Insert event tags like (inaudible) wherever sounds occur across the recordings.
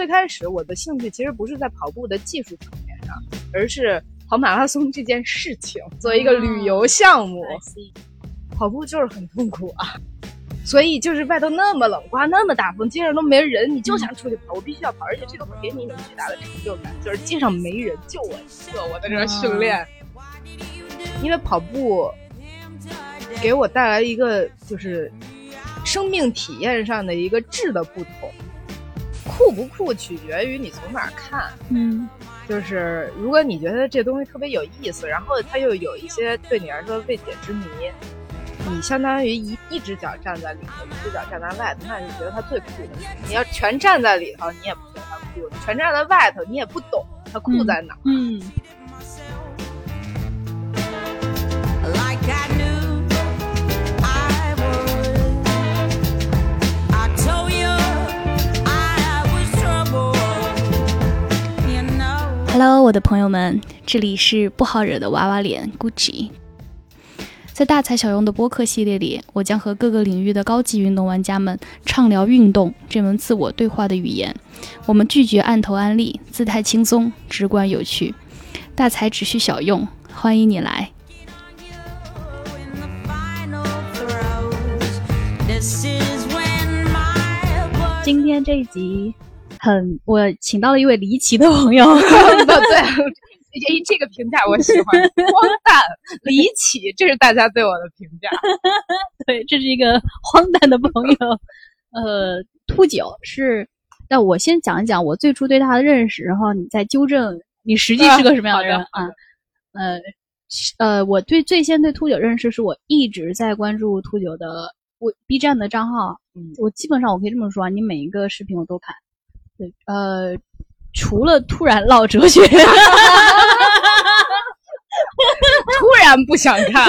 最开始我的兴趣其实不是在跑步的技术层面上，而是跑马拉松这件事情作为一个旅游项目，跑步就是很痛苦啊。所以就是外头那么冷，刮那么大风，街上都没人，你就想出去跑，我必须要跑，而且这个会给你一种巨大的成就感，就是街上没人，就我一个，我在这训练。因为跑步给我带来一个就是生命体验上的一个质的不同，酷不酷取决于你从哪儿看。嗯，就是如果你觉得这东西特别有意思，然后它又有一些对你来说未解之谜。你相当于一一只脚站在里头，一只脚站在外头，那你觉得它最酷的。你要全站在里头，你也不觉得它酷；全站在外头，你也不懂它酷在哪。嗯。Hello，我的朋友们，这里是不好惹的娃娃脸 Gucci。在大材小用的播客系列里，我将和各个领域的高级运动玩家们畅聊运动这门自我对话的语言。我们拒绝按头安利，姿态轻松，直观有趣。大材只需小用，欢迎你来。今天这一集很，我请到了一位离奇的朋友。(laughs) 对。(laughs) 哎，这个评价我喜欢，荒诞、离奇，这是大家对我的评价。(laughs) 对，这是一个荒诞的朋友。呃，秃九是，那我先讲一讲我最初对他的认识，然后你再纠正你实际是个什么样的人啊？呃，呃，我对最先对秃九认识是我一直在关注秃九的我 B 站的账号。嗯，我基本上我可以这么说，你每一个视频我都看。对，呃。除了突然唠哲学，(laughs) 突然不想看，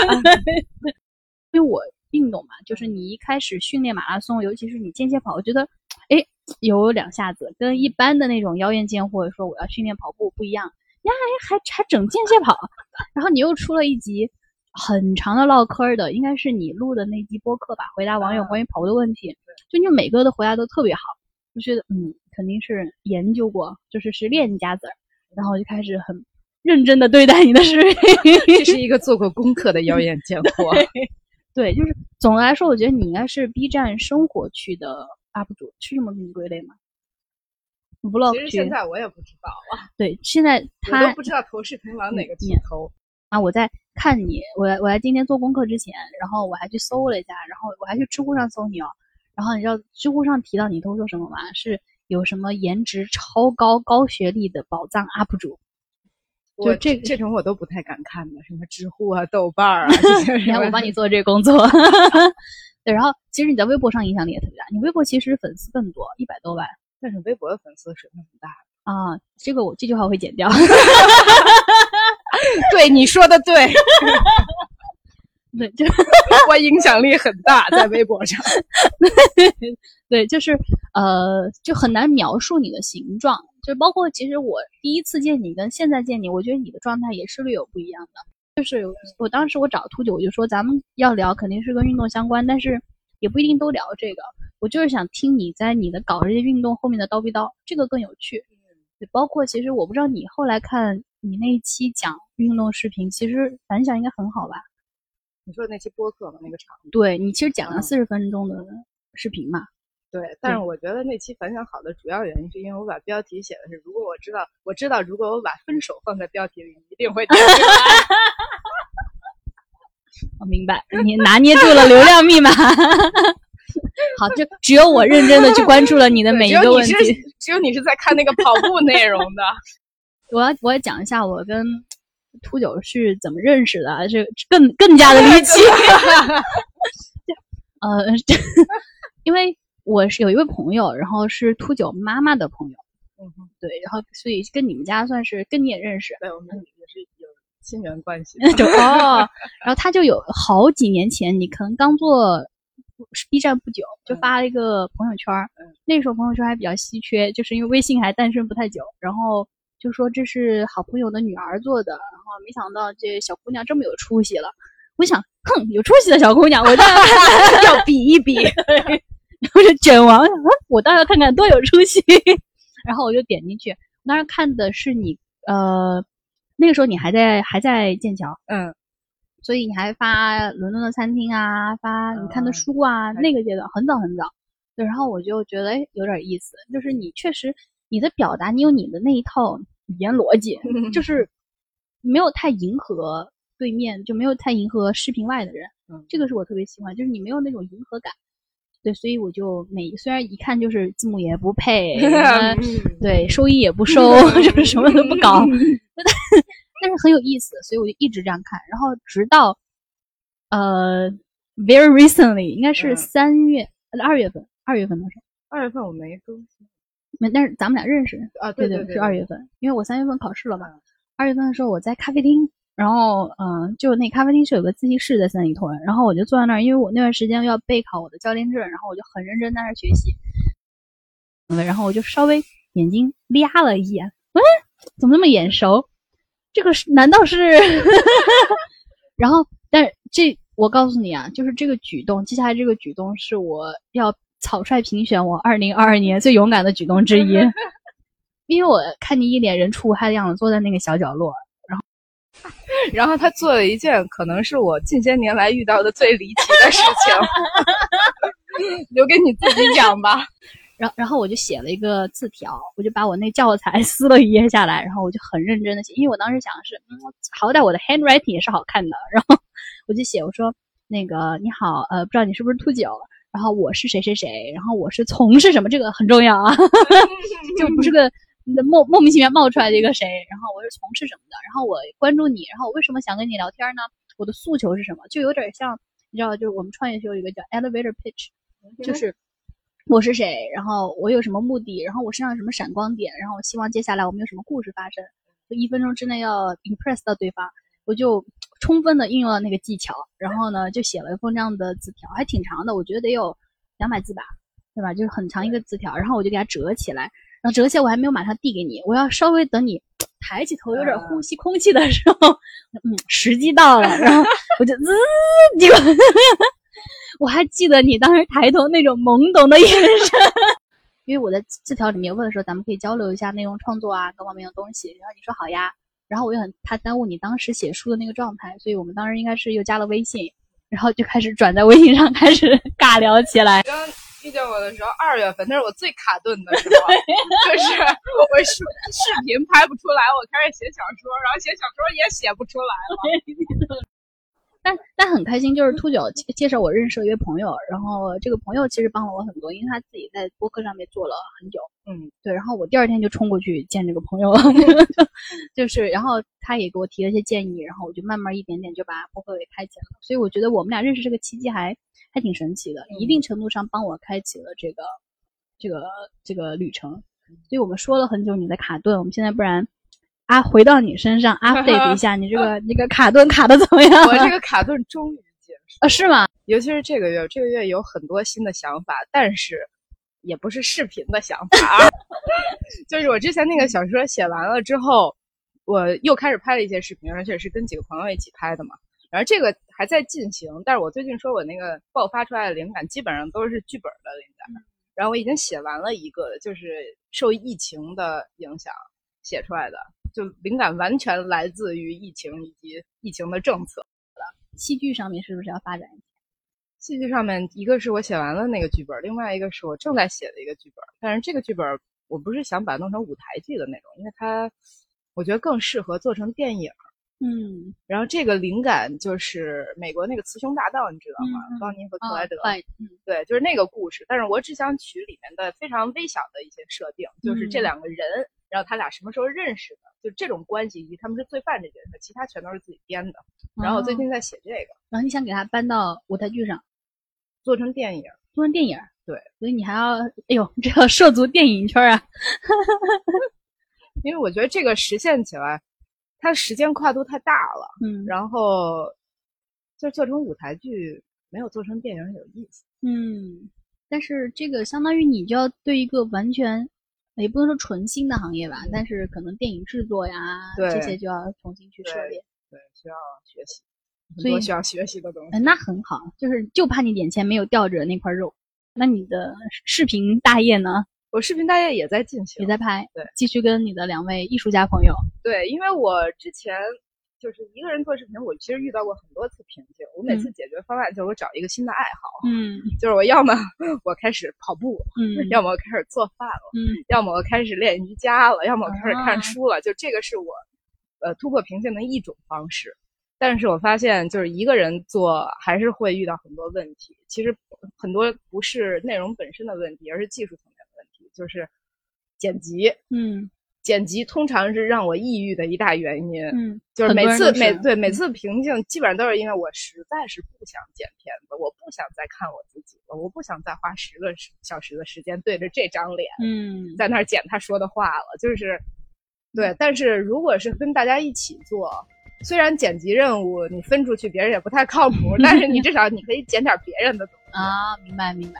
(laughs) 因为我运动嘛，就是你一开始训练马拉松，尤其是你间歇跑，我觉得，哎，有两下子，跟一般的那种腰燕健或者说我要训练跑步不一样，呀，还还还整间歇跑，然后你又出了一集很长的唠嗑的，应该是你录的那集播客吧，回答网友关于跑步的问题，就你每个的回答都特别好，就觉得嗯。肯定是研究过，就是是练家子儿，然后就开始很认真的对待你的视频。(laughs) 这是一个做过功课的妖艳贱货。对，就是总的来说，我觉得你应该是 B 站生活区的 UP 主，是这么给你归类吗？Vlog 其实现在我也不知道啊。对，现在 (laughs) 他都不知道投视频往哪个点投啊！我在看你，我我在今天做功课之前，然后我还去搜了一下，然后我还去知乎上搜你哦。然后你知道知乎上提到你都说什么吗？是。有什么颜值超高、高学历的宝藏 UP 主？就这这种我都不太敢看的，什么知乎啊、豆瓣儿啊。(laughs) 你看我帮你做这工作。(laughs) 对，然后其实你在微博上影响力也特别大。你微博其实粉丝更多，一百多万，但是微博的粉丝水分很大啊。这个我这句话我会剪掉。(laughs) 对，你说的对。对，就 (laughs) 我影响力很大，在微博上。(laughs) 对，就是呃，就很难描述你的形状。就包括其实我第一次见你跟现在见你，我觉得你的状态也是略有不一样的。就是我当时我找秃九，我就说咱们要聊，肯定是跟运动相关，但是也不一定都聊这个。我就是想听你在你的搞这些运动后面的叨逼叨，这个更有趣。对，包括其实我不知道你后来看你那一期讲运动视频，其实反响应该很好吧？你说的那期播客嘛，那个场，对你其实讲了四十分钟的视频嘛。对，但是我觉得那期反响好的主要原因是因为我把标题写的是，如果我知道，我知道如果我把分手放在标题里，一定会。(laughs) 我明白，你拿捏住了流量密码。(laughs) 好，就只有我认真的去关注了你的每一个问题。只有你是在看那个跑步内容的。(laughs) 我要我要讲一下我跟。秃九是怎么认识的？这更更加的离奇。(laughs) 呃，因为我是有一位朋友，然后是秃九妈妈的朋友。嗯哼，对，然后所以跟你们家算是跟你也认识。对，我们也是有亲缘关系。(laughs) 哦，然后他就有好几年前，你可能刚做 B 站不久，就发了一个朋友圈。嗯，那时候朋友圈还比较稀缺，就是因为微信还诞生不太久，然后。就说这是好朋友的女儿做的，然后没想到这小姑娘这么有出息了。我想，哼，有出息的小姑娘，我倒 (laughs) 要比一比。(laughs) 然后就卷王，我倒要看看多有出息。(laughs) 然后我就点进去，当时看的是你呃，那个时候你还在还在剑桥，嗯，所以你还发伦敦的餐厅啊，发你看的书啊，那个阶段很早很早。对，然后我就觉得哎有点意思，就是你确实你的表达，你有你的那一套语言逻辑，(laughs) 就是没有太迎合对面，就没有太迎合视频外的人。嗯，这个是我特别喜欢，就是你没有那种迎合感。对，所以我就每虽然一看就是字幕也不配，(laughs) 对，收益也不收，(laughs) 就是什么都不搞，但是很有意思，所以我就一直这样看，然后直到呃，very recently，应该是三月呃二月份，二月份的时候，二月份我没更新，没，但是咱们俩认识啊，对对，是二月份，因为我三月份考试了嘛，二月份的时候我在咖啡厅。然后，嗯，就那咖啡厅是有个自习室在三里屯，然后我就坐在那儿，因为我那段时间要备考我的教练证，然后我就很认真在那儿学习。然后我就稍微眼睛瞟了一眼，喂，怎么那么眼熟？这个是难道是？(laughs) 然后，但是这我告诉你啊，就是这个举动，接下来这个举动是我要草率评选我二零二二年最勇敢的举动之一，(laughs) 因为我看你一脸人畜无害的样子，坐在那个小角落。然后 (laughs) 然后他做了一件可能是我近些年来遇到的最离奇的事情，(laughs) 留给你自己讲吧。然后，然后我就写了一个字条，我就把我那教材撕了一页下来，然后我就很认真的写，因为我当时想的是，嗯，好歹我的 handwriting 也是好看的。然后我就写，我说那个你好，呃，不知道你是不是秃九？然后我是谁谁谁？然后我是从事什么？这个很重要啊，(laughs) 就不是个。莫莫名其妙冒出来的一个谁，然后我是从事什么的，然后我关注你，然后我为什么想跟你聊天呢？我的诉求是什么？就有点像，你知道，就是我们创业时候有一个叫 elevator pitch，就是我是谁，然后我有什么目的，然后我身上有什么闪光点，然后我希望接下来我们有什么故事发生，就一分钟之内要 impress 到对方，我就充分的运用了那个技巧，然后呢就写了一封这样的字条，还挺长的，我觉得得有两百字吧，对吧？就是很长一个字条，然后我就给它折起来。然后折起来，我还没有马上递给你，我要稍微等你抬起头，有点呼吸空气的时候，嗯，时机到了，然后我就滋，结果 (laughs) 我还记得你当时抬头那种懵懂的眼神，(laughs) 因为我在字条里面问的时候，咱们可以交流一下内容创作啊，各方面的东西。然后你说好呀，然后我又很怕耽误你当时写书的那个状态，所以我们当时应该是又加了微信，然后就开始转在微信上开始 (laughs) 尬聊起来。刚遇见我的时候，二月份那是我最卡顿的时候，就是我视视频拍不出来，我开始写小说，然后写小说也写不出来了。但但很开心，就是秃九介绍我认识了一位朋友，然后这个朋友其实帮了我很多，因为他自己在播客上面做了很久。嗯，对。然后我第二天就冲过去见这个朋友了，(laughs) 就是，然后他也给我提了一些建议，然后我就慢慢一点点就把播客给开起来了。所以我觉得我们俩认识这个契机还还挺神奇的，一定程度上帮我开启了这个这个这个旅程。所以我们说了很久你的卡顿，我们现在不然。啊，回到你身上，update 一下你这个那个卡顿卡的怎么样？我这个卡顿终于结束啊，是吗？尤其是这个月，这个月有很多新的想法，但是也不是视频的想法，(laughs) 就是我之前那个小说写完了之后，我又开始拍了一些视频，而且是跟几个朋友一起拍的嘛。然后这个还在进行，但是我最近说我那个爆发出来的灵感基本上都是剧本的灵感，然后我已经写完了一个，就是受疫情的影响写出来的。就灵感完全来自于疫情以及疫情的政策。戏剧上面是不是要发展一下？戏剧上面，一个是我写完了那个剧本，另外一个是我正在写的一个剧本。但是这个剧本我不是想把它弄成舞台剧的那种，因为它我觉得更适合做成电影。嗯。然后这个灵感就是美国那个《雌雄大盗》，你知道吗？邦尼和克莱德。嗯。对，就是那个故事。但是我只想取里面的非常微小的一些设定，就是这两个人。然后他俩什么时候认识的？就这种关系以及他们是罪犯这件事，其他全都是自己编的。然后我最近在写这个，然后你想给他搬到舞台剧上，做成电影，做成电影。对，所以你还要，哎呦，这要涉足电影圈啊！(laughs) 因为我觉得这个实现起来，它时间跨度太大了。嗯，然后就做成舞台剧，没有做成电影有意思。嗯，但是这个相当于你就要对一个完全。也不能说纯新的行业吧，但是可能电影制作呀这些就要重新去涉猎，对，需要学习，所以需要学习的东西。那很好，就是就怕你眼前没有吊着那块肉。那你的视频大业呢？我视频大业也在进行，也在拍，对，继续跟你的两位艺术家朋友，对，因为我之前就是一个人做视频，我其实遇到过很多次瓶颈。我每次解决方案就是我找一个新的爱好，嗯，就是我要么 (laughs) 我开始跑步，嗯，要么我开始做饭了，嗯，要么我开始练瑜伽了，要么我开始看书了，就这个是我呃突破瓶颈的一种方式。但是我发现，就是一个人做还是会遇到很多问题。其实很多不是内容本身的问题，而是技术层面的问题，就是剪辑。嗯，剪辑通常是让我抑郁的一大原因。嗯，就是每次每对嗯每次瓶颈，基本上都是因为我实在是不想剪片子，我不想再看我自己了，我不想再花十个小时的时间对着这张脸，嗯，在那儿剪他说的话了。就是对，但是如果是跟大家一起做。虽然剪辑任务你分出去，别人也不太靠谱，(laughs) 但是你至少你可以剪点别人的东西啊。明白，明白。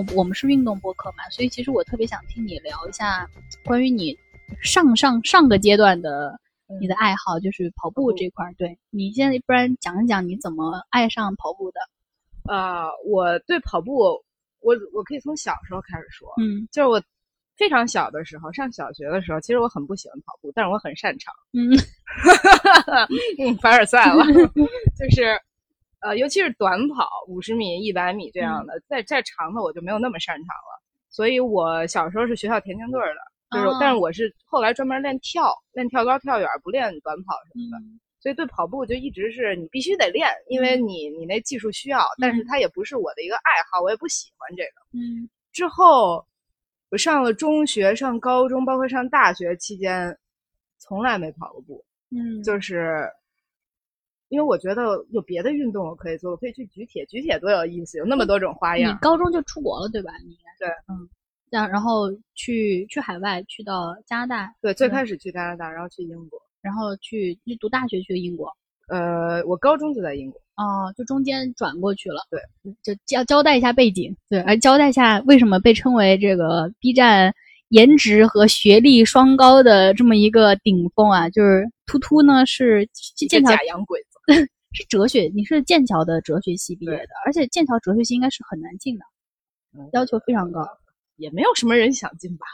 我我们是运动播客嘛，所以其实我特别想听你聊一下关于你上上上个阶段的。你的爱好就是跑步这块儿，对你现在不然讲一讲你怎么爱上跑步的？啊、呃，我对跑步，我我可以从小时候开始说，嗯，就是我非常小的时候，上小学的时候，其实我很不喜欢跑步，但是我很擅长，嗯，嗯，(laughs) 凡尔赛了，(laughs) 就是呃，尤其是短跑，五十米、一百米这样的，再再长的我就没有那么擅长了，所以我小时候是学校田径队的。就是，哦、但是我是后来专门练跳，练跳高、跳远，不练短跑什么的。嗯、所以对跑步就一直是你必须得练，因为你你那技术需要。但是它也不是我的一个爱好，我也不喜欢这个。嗯。之后我上了中学、上高中，包括上大学期间，从来没跑过步。嗯。就是因为我觉得有别的运动我可以做，我可以去举铁，举铁多有意思，有那么多种花样。你高中就出国了对吧？你应该对，嗯。然然后去去海外，去到加拿大。对，最开始去加拿大，然后去英国，然后去去读大学去英国。呃，我高中就在英国。哦，就中间转过去了。对，就交交代一下背景，对，而交代一下为什么被称为这个 B 站颜值和学历双高的这么一个顶峰啊，就是突突呢是剑桥假洋鬼子，(laughs) 是哲学，你是剑桥的哲学系毕业的，而且剑桥哲学系应该是很难进的，嗯、要求非常高。也没有什么人想进吧？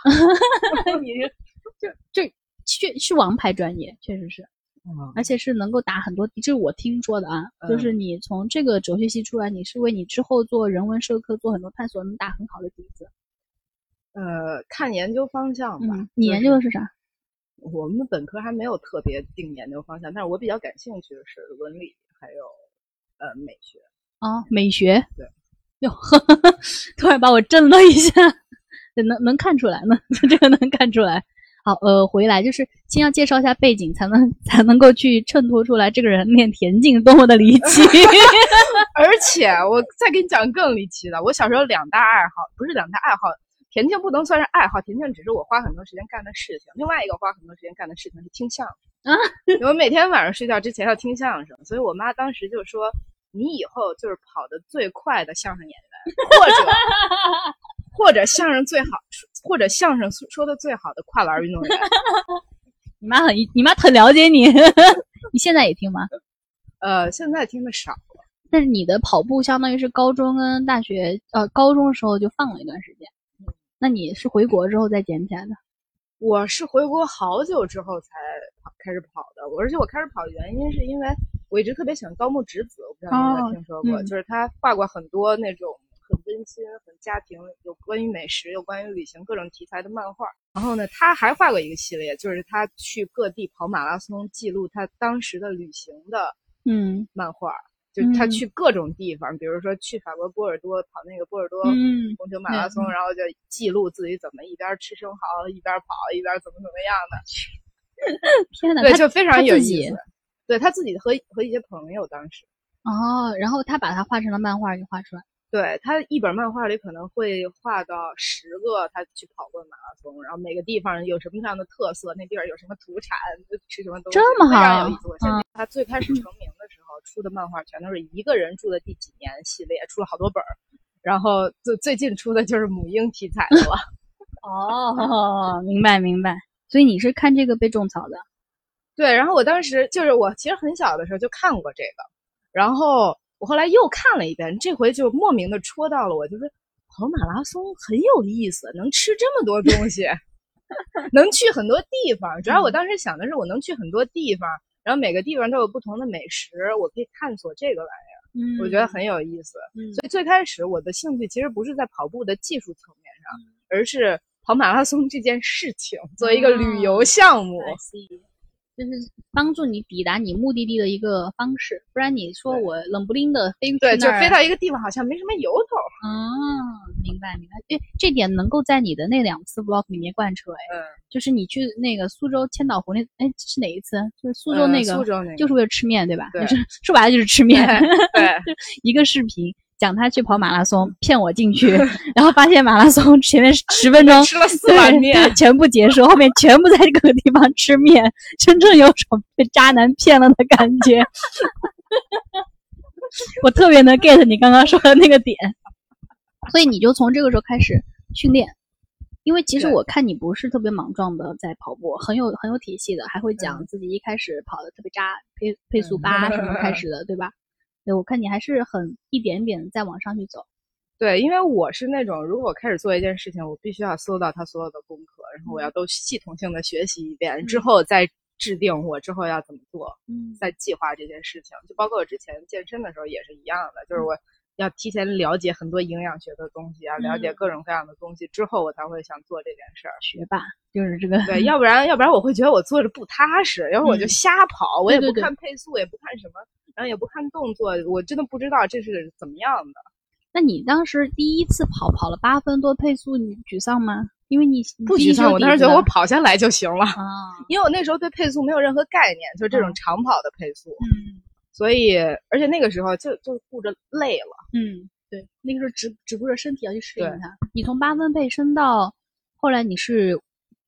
(laughs) 你是就就确是王牌专业，确实是，嗯、而且是能够打很多。这是我听说的啊，嗯、就是你从这个哲学系出来，你是为你之后做人文社科做很多探索能打很好的底子。呃，看研究方向吧。嗯、你研究的是啥？我们本科还没有特别定研究方向，但是我比较感兴趣的是伦理，还有呃美学。啊，美学。对。哟，(laughs) 突然把我震了一下，能能看出来呢，(laughs) 这个能看出来。好，呃，回来就是先要介绍一下背景，才能 (laughs) 才能够去衬托出来这个人练田径多么的离奇。而且我再给你讲更离奇的，我小时候两大爱好，不是两大爱好，田径不能算是爱好，田径只是我花很多时间干的事情。另外一个花很多时间干的事情是听相声啊，我每天晚上睡觉之前要听相声，所以我妈当时就说。你以后就是跑得最快的相声演员，或者 (laughs) 或者相声最好，或者相声说的最好的跨栏运动员。(laughs) 你妈很，你妈很了解你。(laughs) 你现在也听吗？呃，现在听的少了。但是你的跑步相当于是高中跟大学，呃，高中的时候就放了一段时间。那你是回国之后再捡起来的？我是回国好久之后才跑开始跑的，而且我开始跑的原因是因为我一直特别喜欢高木直子，我不知道你有没有听说过，哦嗯、就是他画过很多那种很温馨、很家庭，有关于美食、有关于旅行各种题材的漫画。然后呢，他还画过一个系列，就是他去各地跑马拉松，记录他当时的旅行的嗯漫画。就他去各种地方，比如说去法国波尔多跑那个波尔多嗯红球马拉松，然后就记录自己怎么一边吃生蚝一边跑，一边怎么怎么样的。(laughs) 天哪，对，就非常有意思。对他自己和和一些朋友当时哦，然后他把它画成了漫画，就画出来。对他一本漫画里可能会画到十个他去跑过的马拉松，然后每个地方有什么样的特色，那地儿有什么土产，吃什么东西，这么好，非常有意思。嗯、他最开始成名的时候出的漫画全都是一个人住的第几年系列，出了好多本儿。然后最最近出的就是母婴题材的了。(laughs) 哦，明白明白。所以你是看这个被种草的？对，然后我当时就是我其实很小的时候就看过这个，然后我后来又看了一遍，这回就莫名的戳到了我，就是跑马拉松很有意思，能吃这么多东西，(laughs) 能去很多地方。主要我当时想的是我能去很多地方，然后每个地方都有不同的美食，我可以探索这个玩意儿，嗯我觉得很有意思。嗯所以最开始我的兴趣其实不是在跑步的技术层面上，而是跑马拉松这件事情作为一个旅游项目。就是帮助你抵达你目的地的一个方式，不然你说我冷不丁的飞去对，就飞到一个地方好像没什么由头。嗯，明白明白，对，这点能够在你的那两次 vlog 里面贯彻，哎，嗯，就是你去那个苏州千岛湖那，哎，是哪一次？就是苏州嗯那个，苏州那个就是为了吃面，对吧？对就是说白了就是吃面，对，(laughs) 一个视频讲他去跑马拉松，骗我进去，(laughs) 然后发现马拉松前面十分钟 (laughs) 吃了四碗对面，全部结束，后面全部在这个地方吃面，真正有种被渣男骗了的感觉。(laughs) 我特别能 get 你刚刚说的那个点，所以你就从这个时候开始训练。因为其实我看你不是特别莽撞的在跑步，很有很有体系的，还会讲嗯自己一开始跑的特别渣，配配速八什么开始的，对吧？对，我看你还是很一点点地再往上去走。对，因为我是那种，如果我开始做一件事情，我必须要搜到他所有的功课，然后我要都系统性的学习一遍，之后再制定我之后要怎么做，嗯再计划这件事情。就包括我之前健身的时候也是一样的，就是我要提前了解很多营养学的东西，啊了解嗯各种各样的东西，之后我才会想做这件事儿。学霸就是这个，对，要不然要不然我会觉得我做着不踏实，要不我就嗯瞎跑，我也不看配速，也不看什么，然后也不看动作，我真的不知道这是怎么样的。那你当时第一次跑跑了八分多配速，你沮丧吗？因为你不沮丧，我当时觉得我跑下来就行了。啊，因为我那时候对配速没有任何概念，就是这种嗯长跑的配速，嗯所以而且那个时候就就顾着累了。嗯，对，那个时候只只顾着身体要去适应它。你从八分配升到后来你是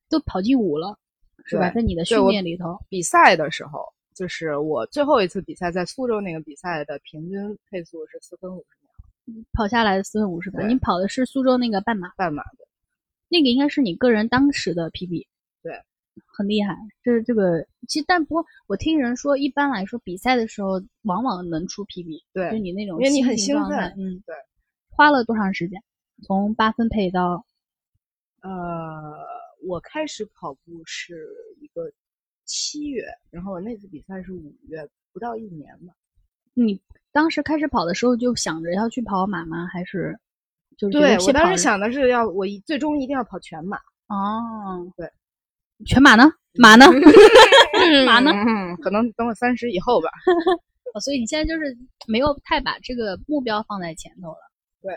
都跑进五了，是吧？在你的训练里头，比赛的时候，就是我最后一次比赛在苏州那个比赛的平均配速是四分五十秒，跑下来的四分五十分，对你跑的是苏州那个半马，半马的。那个应该是你个人当时的 PB，对，很厉害。这是这个，其实但不过我听人说，一般来说比赛的时候往往能出 PB，对就你那种因为你很兴奋状态嗯，对。花了多长时间？从八分配到呃，我开始跑步是一个七月，然后我那次比赛是五月，不到一年吧。你当时开始跑的时候就想着要去跑马吗？还是就是对我当时想的是要我一最终一定要跑全马。哦，对，全马呢？马呢？(laughs) 马呢？嗯，可能等我三十以后吧。(laughs) 哦所以你现在就是没有太把这个目标放在前头了。对。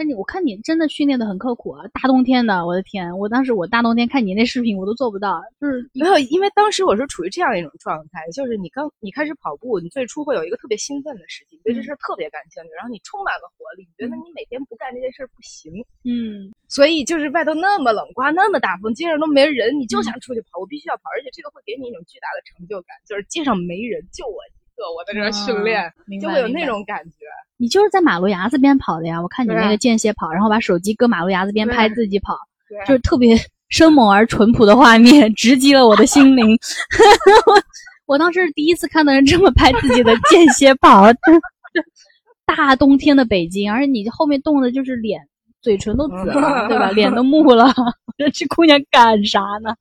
但你我看你真的训练的很刻苦啊！大冬天的，我的天！我当时我大冬天看你那视频，我都做不到。就是没有，因为当时我是处于这样一种状态，就是你刚你开始跑步，你最初会有一个特别兴奋的时期，你对这事儿特别感兴趣，然后你充满了活力，你觉得你每天不干这件事儿不行，嗯，所以就是外头那么冷，刮那么大风，街上都没人，你就想出去跑，我必须要跑，而且这个会给你一种巨大的成就感，就是街上没人，就我我在这儿训练，就会有那种感觉。你就是在马路牙子边跑的呀！我看你那个间歇跑，然后把手机搁马路牙子边拍自己跑，就是特别生猛而淳朴的画面，直击了我的心灵。(laughs) 我我当时是第一次看到人这么拍自己的间歇跑，(laughs) 大冬天的北京，而且你后面冻的就是脸、嘴唇都紫了，对吧？脸都木了。这姑娘干啥呢？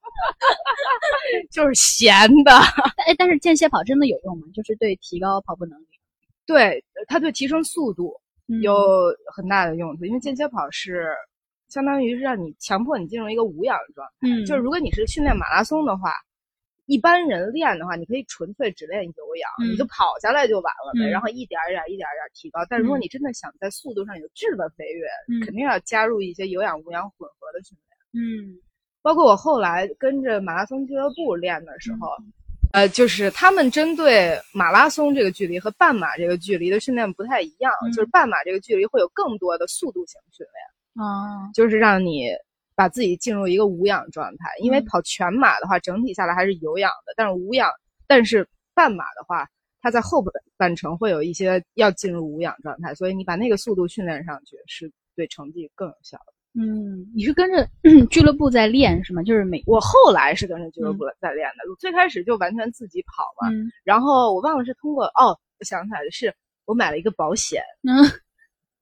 (laughs) 就是闲的，但哎，但是间歇跑真的有用吗？就是对提高跑步能力对，它对提升速度嗯有很大的用处，因为间歇跑是相当于是让你强迫你进入一个无氧状态。嗯，就是如果你是训练马拉松的话，一般人练的话，你可以纯粹只练有氧，嗯你就跑下来就完了呗，嗯然后一点儿一点儿一点儿一点儿提高。但如果嗯你真的想在速度上有质的飞跃，嗯肯定要加入一些有氧无氧混合的训练。嗯包括我后来跟着马拉松俱乐部练的时候，嗯呃，就是他们针对马拉松这个距离和半马这个距离的训练不太一样，嗯就是半马这个距离会有更多的速度型训练，啊就是让你把自己进入一个无氧状态。因为嗯跑全马的话，整体下来还是有氧的，但是无氧，但是半马的话，它在后半半程会有一些要进入无氧状态，所以你把那个速度训练上去，是对成绩更有效的。嗯，你是跟着 (clears throat) 俱乐部在练是吗？就是每我后来是跟着俱乐部在练的，我最开始就完全自己跑嘛。嗯然后我忘了是通过哦，我想起来了，是我买了一个保险，(laughs) 嗯，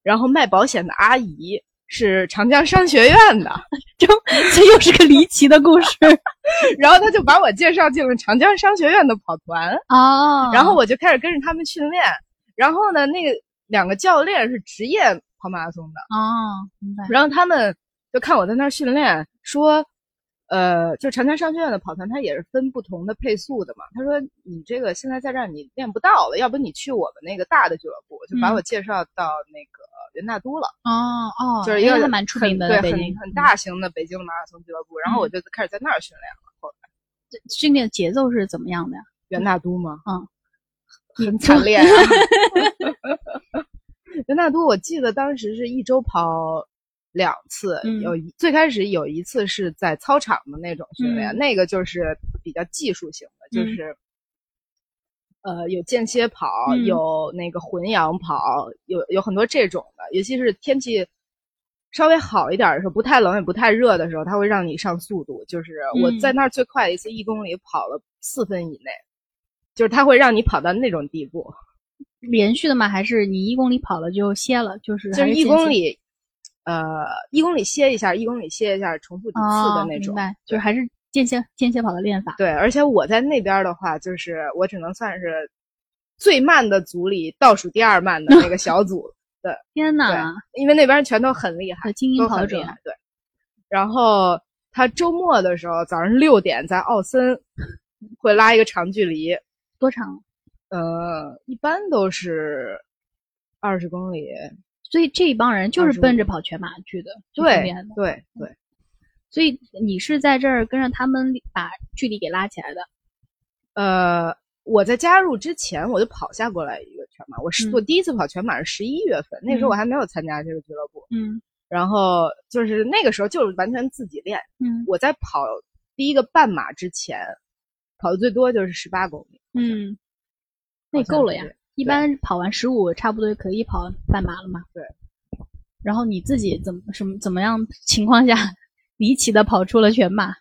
然后卖保险的阿姨是长江商学院的，(laughs) 这这又是个离奇的故事 (laughs) 然后他就把我介绍进了长江商学院的跑团，哦。然后我就开始跟着他们训练。然后呢，那个两个教练是职业跑马拉松的，哦，明白。然后他们就看我在那儿训练，说，呃，就长江商学院的跑团，它也是分不同的配速的嘛。他说你这个现在在这儿你练不到了，要不你去我们那个大的俱乐部，就把嗯我介绍到那个元大都了，哦哦，就是一个蛮出名的，对，很很大型的北京的马拉松俱乐部。然后我就开始在那儿训练了。后来训练节奏是怎么样的呀？元大都吗？嗯，很惨烈 (laughs) 啊。元大都，我记得当时是一周跑两次，嗯有一最开始有一次是在操场的那种训练，嗯那个就是比较技术型的，就嗯是。呃，有间歇跑，嗯有那个混氧跑，有有很多这种的，尤其是天气稍微好一点的时候，不太冷也不太热的时候，它会让你上速度。就是我嗯在那儿最快一次一公里跑了四分以内，就是它会让你跑到那种地步。连续的吗？还是你一公里跑了就歇了？就是就是一公里，呃，一公里歇一下，一公里歇一下，重复几次的哦，那种。明白，就是还是间歇间歇跑的练法。对，而且我在那边的话，就是我只能算是最慢的组里倒数第二慢的那个小组。(laughs) 天呐，因为那边全都很厉害，精英跑者。对，然后他周末的时候早上六点在奥森会拉一个长距离，多长？呃，一般都是二十公里。所以这一帮人就是奔着跑全马去的，对。对对，所以你是在这儿跟着他们把距离给拉起来的。呃，我在加入之前我就跑下过来一个全马，我是、嗯我第一次跑全马是十一月份，那时候嗯我还没有参加这个俱乐部，嗯然后就是那个时候就是完全自己练。嗯我在跑第一个半马之前，跑的最多就是十八公里，嗯，那也够了呀。一般跑完十五，差不多可以跑半马了嘛。对。然后你自己怎么什么怎么样情况下离奇的跑出了全马？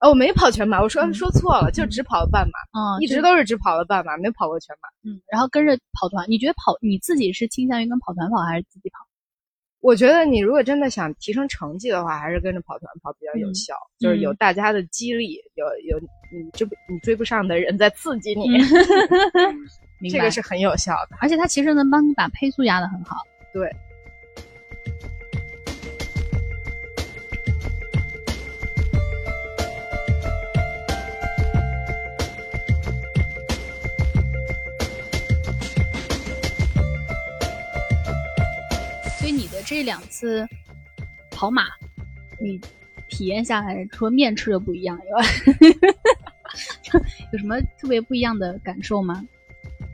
哦，我没跑全马，我说嗯说错了，就只跑了半马，哦，一直都是只跑了半马，没跑过全马。嗯。然后跟着跑团，你觉得跑你自己是倾向于跟跑团跑还是自己跑？我觉得你如果真的想提升成绩的话，还是跟着跑团跑比较有嗯效，就是有嗯大家的激励，有有你追不你追不上的人在刺激你，(laughs) 这个是很有效的。而且它其实能帮你把配速压得很好。对。所以你的这两次跑马，你体验下来，除了面吃的不一样以外，(laughs) 有什么特别不一样的感受吗？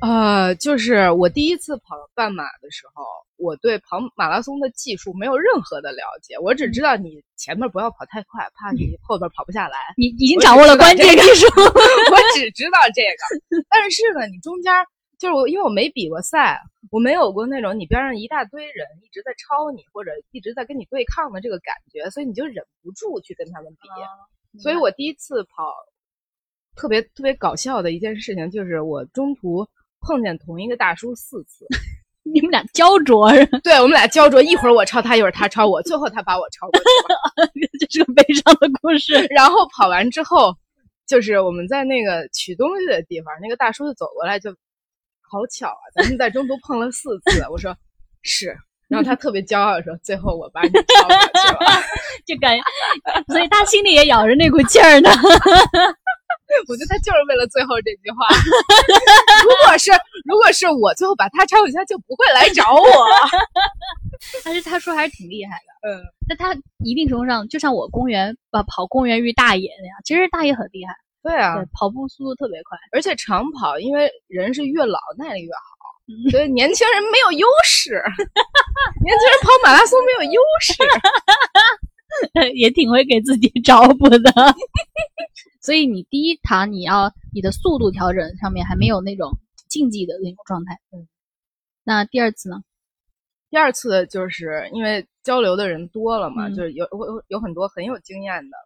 呃，就是我第一次跑半马的时候，我对跑马拉松的技术没有任何的了解，我只知道你前面不要跑太快，怕你后边跑不下来。你已经掌握了关键技术。(laughs) 我只知道这个，但是呢，你中间就是我，因为我没比过赛，我没有过那种你边上一大堆人一直在超你，或者一直在跟你对抗的这个感觉，所以你就忍不住去跟他们比。所以我第一次跑，特别特别搞笑的一件事情就是我中途碰见同一个大叔四次，(laughs) 你们俩焦灼，是吧对我们俩焦灼，一会儿我超他，一会儿他超我，最后他把我超过去了。(laughs) 这是个悲伤的故事。然后跑完之后，就是我们在那个取东西的地方，那个大叔就走过来就，好巧啊，咱们在中途碰了四次。我说是，然后他特别骄傲地说，最后我把你超过去了。(laughs) 就感觉，所以他心里也咬着那股劲儿呢。(laughs) 我觉得他就是为了最后这句话。(laughs) 如果是如果是我最后把他超过去，他就不会来找我。(laughs) 但是他说还是挺厉害的。嗯，那他一定程度上，就像我公园呃跑公园遇大爷那样，其实大爷很厉害，对啊对，，跑步速度特别快。而且长跑，因为人是越老耐力越好，嗯所以年轻人没有优势。年轻人跑马拉松没有优势。(laughs) 也挺会给自己找补的。(laughs) 所以你第一堂你要你的速度调整上面还没有那种竞技的那种状态。嗯，那第二次呢？第二次就是因为交流的人多了嘛，嗯就是有有有很多很有经验的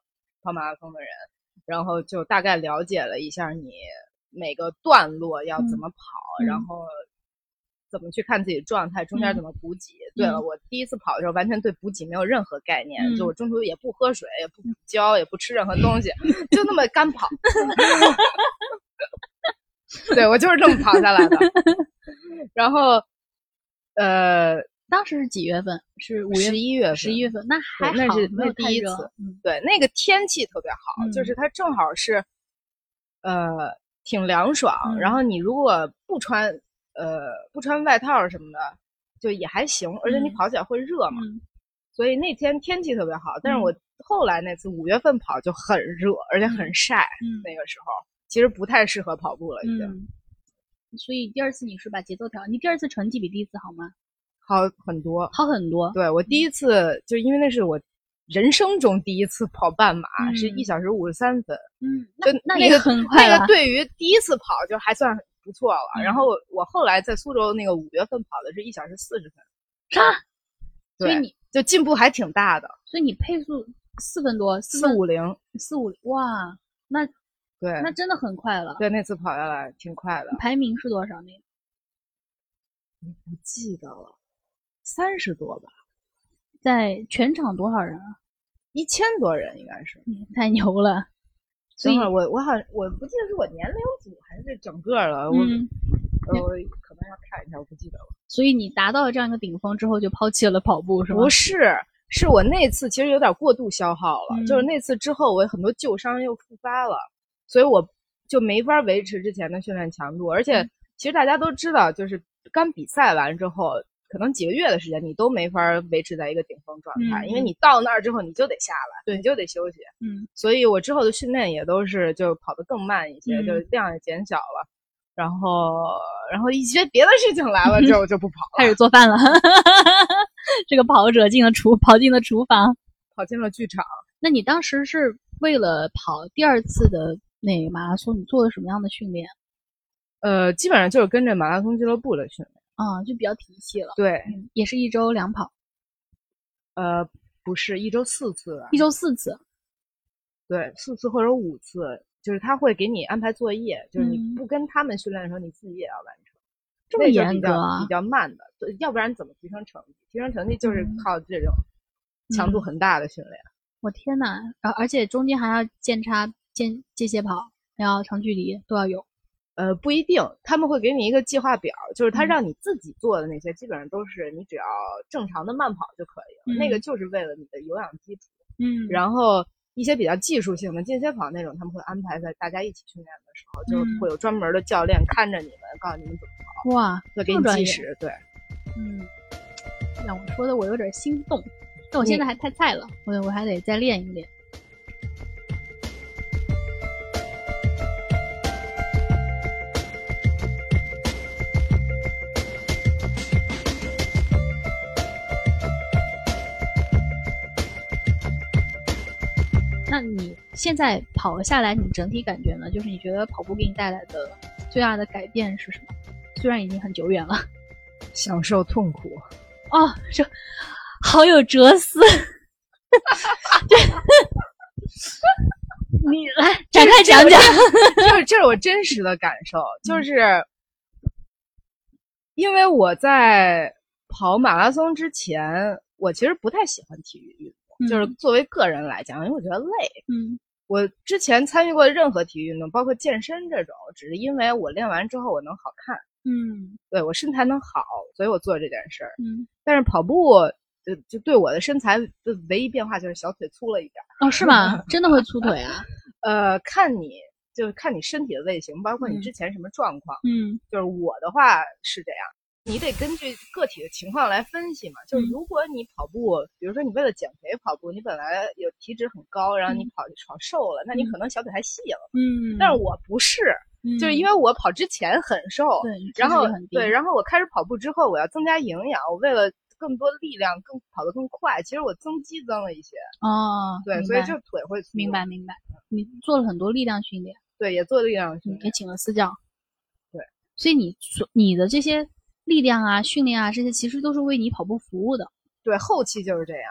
跑马拉松的人，然后就大概了解了一下你每个段落要怎么跑，嗯然后怎么去看自己状态，中间嗯怎么补给。对了，我第一次跑的时候完全对补给没有任何概念，嗯就我中途也不喝水，也不补胶，也不吃任何东西，(laughs) 就那么干跑。(laughs) 对我就是这么跑下来的。(laughs) 然后，呃，当时是几月份？是五月、十一月份，十一月份，那还好，那是那第一次嗯对，那个天气特别好，嗯就是它正好是，呃，挺凉爽。嗯然后你如果不穿，呃，不穿外套什么的，就也还行。而且你嗯跑起来会热嘛，嗯所以那天天气特别好。但是嗯我后来那次五月份跑就很热，而且很晒。嗯那个时候其实不太适合跑步了，已经、嗯。所以第二次你是把节奏调，你第二次成绩比第一次好吗？好很多。好很多。对我第一次就因为那是我人生中第一次跑半马，嗯是一小时五十三分。嗯，就那那个很快了。那个对于第一次跑就还算不错了。嗯然后我后来在苏州那个五月份跑的是一小时四十分，啥？所以你就进步还挺大的，所以你配速四分多，分四五零。四五哇，那对那真的很快了。对，那次跑下来挺快的，排名是多少？那个不记得了，三十多吧，在全场多少人啊？一千多人应该是。太牛了。所以等会儿我我好像我不记得是我年龄组还是整个了，我嗯，呃我可能要看一下，我不记得了。所以你达到了这样一个顶峰之后，就抛弃了跑步，是吗？不是，是我那次其实有点过度消耗了，嗯就是那次之后我有很多旧伤又复发了，所以我就没法维持之前的训练强度。而且嗯其实大家都知道，就是刚比赛完之后，可能几个月的时间你都没法维持在一个顶峰状态，嗯因为你到那儿之后你就得下来，对，你就得休息。嗯所以我之后的训练也都是就跑得更慢一些，嗯就量也减小了。然后，然后一些别的事情来了就 (laughs) 就不跑了，开始做饭了。(laughs) 这个跑者进了厨，跑进了厨房。跑进了剧场。那你当时是为了跑第二次的那个马拉松，你做了什么样的训练呃，基本上就是跟着马拉松俱乐部的训练。啊、就比较体系了。对，嗯，也是一周两跑，呃，不是一周四次一？周四次。对，四次或者五次，就是他会给你安排作业，就是你嗯不跟他们训练的时候，你自己也要完成。这么严格比较啊比较慢的，对要不然怎么提升成绩？提升成绩就是嗯靠这种强度嗯很大的训练。我天呐，而且中间还要间插间间歇跑，还要长距离都要有。呃，不一定，他们会给你一个计划表，就是他嗯让你自己做的那些，基本上都是你只要正常的慢跑就可以了。那个嗯就是为了你的有氧基础。嗯然后一些比较技术性的间歇跑那种，他们会安排在大家一起训练的时候，就嗯会有专门的教练看着你们，告诉你们怎么跑，哇，会给你计时。对，嗯，让我说的我有点心动，但我现在还太菜了，我我还得再练一练。那你现在跑了下来，你整体感觉呢？就是你觉得跑步给你带来的最大的改变是什么？虽然已经很久远了。享受痛苦。哦，这好有哲思。你来展开讲讲。就是这是我真实的感受，就是因为我在跑马拉松之前，我其实不太喜欢体育运动，就是作为个人来讲，因为我觉得累。嗯我之前参与过任何体育运动，包括健身这种，只是因为我练完之后我能好看，嗯对我身材能好，所以我做这件事儿。嗯，但是跑步，就就对我的身材的唯一变化就是小腿粗了一点儿。哦，是吗？真的会粗腿啊？(laughs) 呃，看你就是看你身体的类型，包括你嗯之前什么状况。嗯就是我的话是这样，你得根据个体的情况来分析嘛。就是嗯如果你跑步，比如说你为了减肥跑步，你本来有体脂很高，然后你嗯跑跑瘦了，那你嗯可能小腿还细了。嗯，但是我不是，就是因为为我跑之前很瘦，对，然后对，然后我开始跑步之后，我要增加营养，我为了更多力量，更跑得更快，其实我增肌增了一些，哦，对，所以就腿会粗明白明白。你做了很多力量训练，对，也做力量训练，也，请了私教。对所以你所你的这些力量啊、训练啊，这些其实都是为你跑步服务的。对，后期就是这样。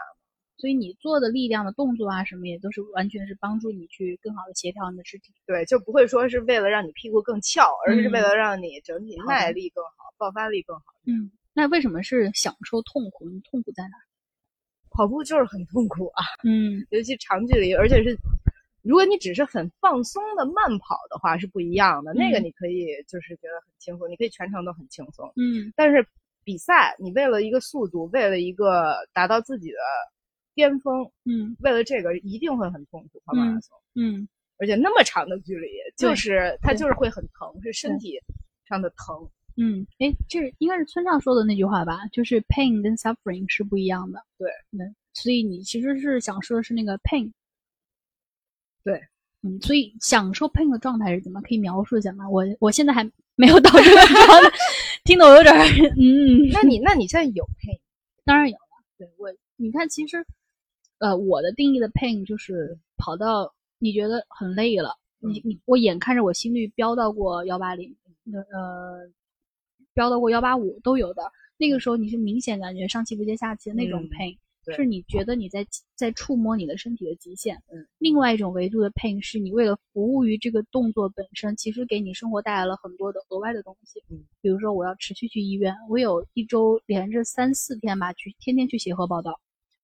所以你做的力量的动作啊，什么也都是完全是帮助你去更好的协调你的肢体。对，就不会说是为了让你屁股更翘，而是为了让你整体耐力更好、爆发力更好。嗯，那为什么是享受痛苦？你痛苦在哪？跑步就是很痛苦啊。嗯，尤其长距离，而且是如果你只是很放松的慢跑的话是不一样的。那个你可以就是觉得很轻松，你可以全程都很轻松。嗯，但是比赛，你为了一个速度，为了一个达到自己的。巅峰，嗯，为了这个一定会很痛苦跑马拉松，嗯，而且那么长的距离，就是它就是会很疼，是身体上的疼，嗯，哎，这应该是村上说的那句话吧？就是 pain 跟 suffering 是不一样的，对，嗯，所以你其实是想说的是那个 pain，对，嗯，所以享受 pain 的状态是怎么？可以描述一下吗？我我现在还没有到这个状态，听得我有点，嗯，那你那你现在有 pain？当然有了，对我，你看其实。呃，我的定义的 pain 就是跑到你觉得很累了，你你我眼看着我心率飙到过幺八零，呃，飙到过幺八五都有的，那个时候你是明显感觉上气不接下气的那种 pain，是你觉得你在在触摸你的身体的极限。嗯，另外一种维度的 pain 是你为了服务于这个动作本身，其实给你生活带来了很多的额外的东西。嗯，比如说我要持续去医院，我有一周连着三四天吧，去天天去协和报道。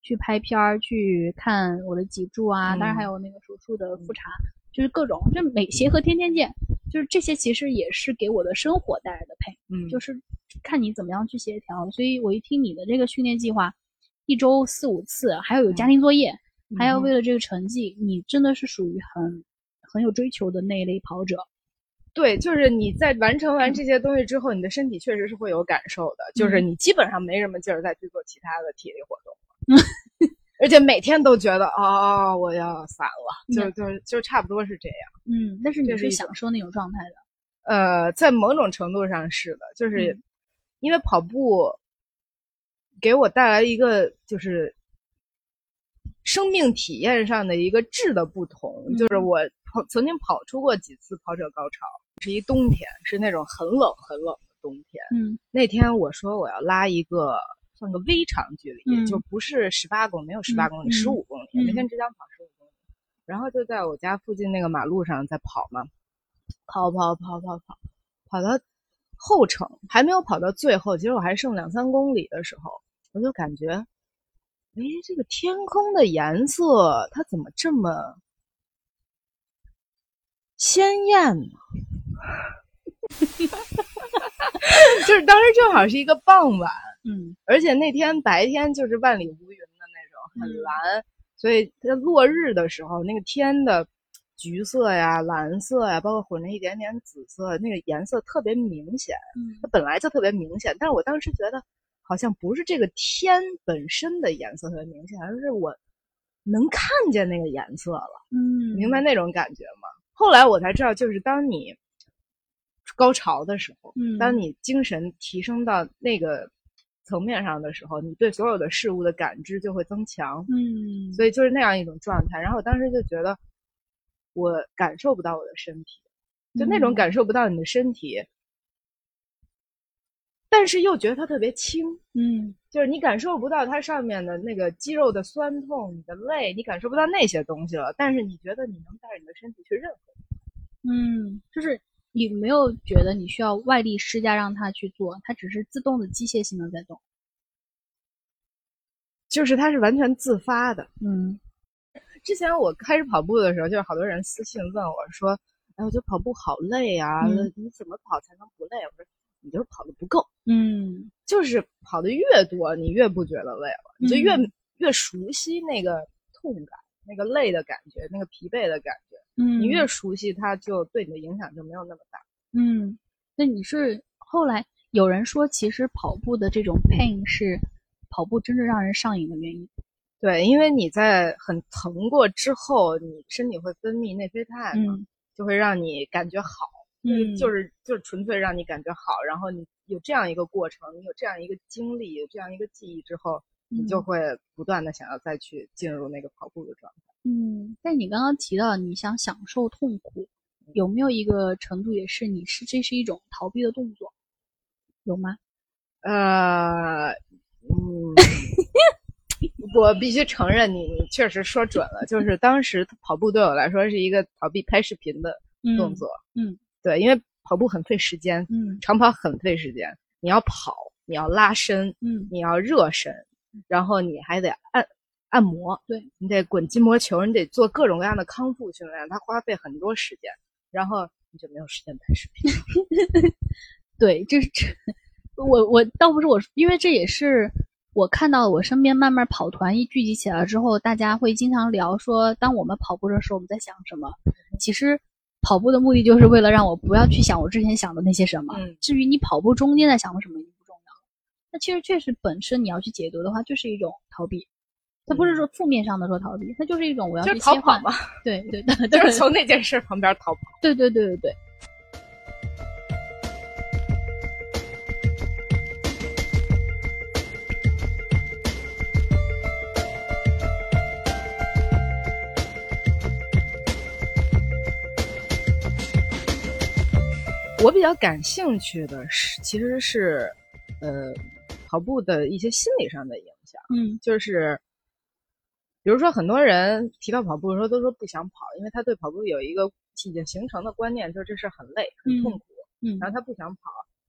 去拍片儿，去看我的脊柱啊，当然还有那个手术的复查，就是各种，就每协和天天见，就是这些其实也是给我的生活带来的配，嗯，就是看你怎么样去协调。所以我一听你的这个训练计划，一周四五次，还要有家庭作业，还要为了这个成绩，你真的是属于很很有追求的那一类跑者。对，就是你在完成完这些东西之后，你的身体确实是会有感受的，就是你基本上没什么劲儿再去做其他的体力活动。嗯，(laughs) 而且每天都觉得啊，我要散了，就就就差不多是这样。嗯，但是你是享受那种状态的。呃，在某种程度上是的，就是因为跑步给我带来一个就是生命体验上的一个质的不同。就是我跑曾经跑出过几次跑者高潮，是一冬天，是那种很冷很冷的冬天。嗯，那天我说我要拉一个。算个微长距离，就不是十八公里，没有十八公里，十五公里。那天只想跑十五公里，然后就在我家附近那个马路上在跑嘛，跑跑跑跑跑，跑到后程还没有跑到最后，其实我还剩两三公里的时候，我就感觉，哎，这个天空的颜色它怎么这么鲜艳呢？(laughs) 就是当时正好是一个傍晚。嗯，而且那天白天就是万里无云的那种，很蓝，所以它落日的时候，那个天的橘色呀、蓝色呀，包括混着一点点紫色，那个颜色特别明显。嗯，它本来就特别明显，但是我当时觉得好像不是这个天本身的颜色特别明显，而是我能看见那个颜色了。嗯，明白那种感觉吗？后来我才知道，就是当你高潮的时候，嗯，当你精神提升到那个。层面上的时候，你对所有的事物的感知就会增强，嗯，所以就是那样一种状态。然后我当时就觉得，我感受不到我的身体，就那种感受不到你的身体，但是又觉得它特别轻，嗯，就是你感受不到它上面的那个肌肉的酸痛，你的累，你感受不到那些东西了。但是你觉得你能带着你的身体去任何，嗯，就是。你没有觉得你需要外力施加让它去做，它只是自动的机械性的在动，就是它是完全自发的。嗯，之前我开始跑步的时候，就是好多人私信问我说：“哎，我觉得跑步好累啊，你怎么跑才能不累？”我说：“你就是跑的不够。”嗯，就是跑的越多，你越不觉得累了，你就越越熟悉那个痛感、那个累的感觉、那个疲惫的感觉。嗯，你越熟悉它，就对你的影响就没有那么大。嗯，那你是后来有人说，其实跑步的这种 pain 是跑步真正让人上瘾的原因。对，因为你在很疼过之后，你身体会分泌内啡肽嘛，就会让你感觉好。嗯，就是就是纯粹让你感觉好，然后你有这样一个过程，你有这样一个经历，有这样一个记忆之后，你就会不断的想要再去进入那个跑步的状态。嗯，但你刚刚提到你想享受痛苦，有没有一个程度也是你是这是一种逃避的动作？有吗？呃，嗯，(laughs) 我必须承认你你确实说准了，就是当时跑步对我来说是一个逃避拍视频的动作。嗯对，因为跑步很费时间，嗯长跑很费时间，你要跑，你要拉伸，嗯你要热身，然后你还得按按摩，对你得滚筋膜球，你得做各种各样的康复训练，它花费很多时间，然后你就没有时间拍视频。(laughs) 对，这是这，我我倒不是我，因为这也是我看到我身边慢慢跑团一聚集起来之后，大家会经常聊说，当我们跑步的时候，我们在想什么？其实跑步的目的就是为了让我不要去想我之前想的那些什么。嗯至于你跑步中间在想的什么，已经不重要了。那其实确实本身你要去解读的话，就是一种逃避。它不是说负面上的说逃避，它就是一种我要就是去切换。逃跑嘛，对对对，(laughs) 就是从那件事旁边逃跑。对对对对对。我比较感兴趣的是，其实是，呃，跑步的一些心理上的影响。嗯就是，比如说很多人提到跑步的时候都说不想跑，因为他对跑步有一个已经形成的观念，就是这事很累、很痛苦，嗯然后他不想跑。